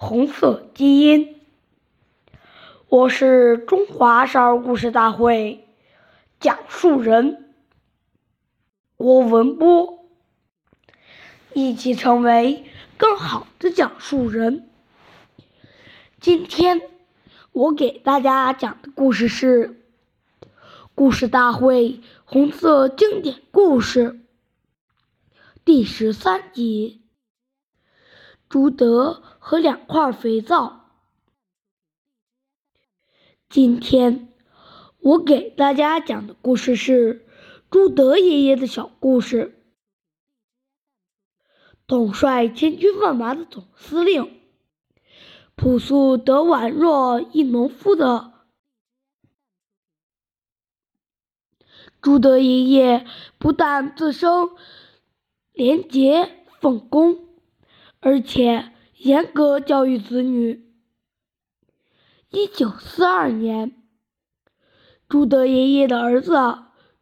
红色基因，我是中华少儿故事大会讲述人郭文波，一起成为更好的讲述人。今天我给大家讲的故事是《故事大会红色经典故事》第十三集。朱德和两块肥皂。今天我给大家讲的故事是朱德爷爷的小故事。统帅千军万马的总司令，朴素得宛若一农夫的朱德爷爷，不但自身廉洁奉公。而且严格教育子女。一九四二年，朱德爷爷的儿子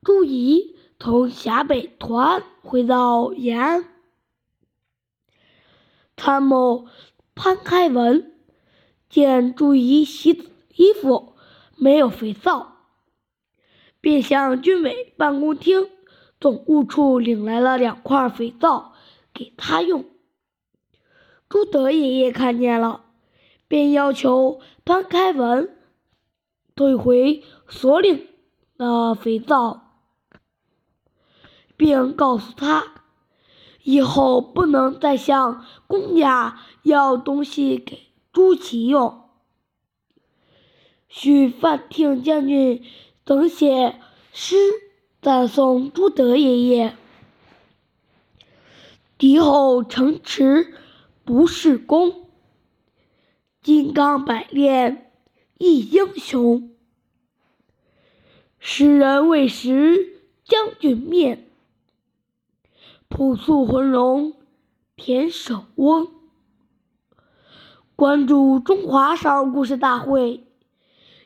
朱仪从陕北团回到延安，参谋潘开文见朱仪洗衣服没有肥皂，便向军委办公厅总务处领来了两块肥皂给他用。朱德爷爷看见了，便要求潘开文退回所领的肥皂，并告诉他，以后不能再向公家要东西给朱祁用。许范挺将军曾写诗赞颂朱德爷爷：“敌后城池。”不是功，金刚百炼一英雄。诗人未识将军面，朴素浑融田守翁。关注中华少儿故事大会，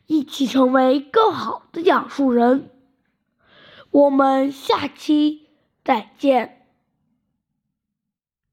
一起成为更好的讲述人。我们下期再见。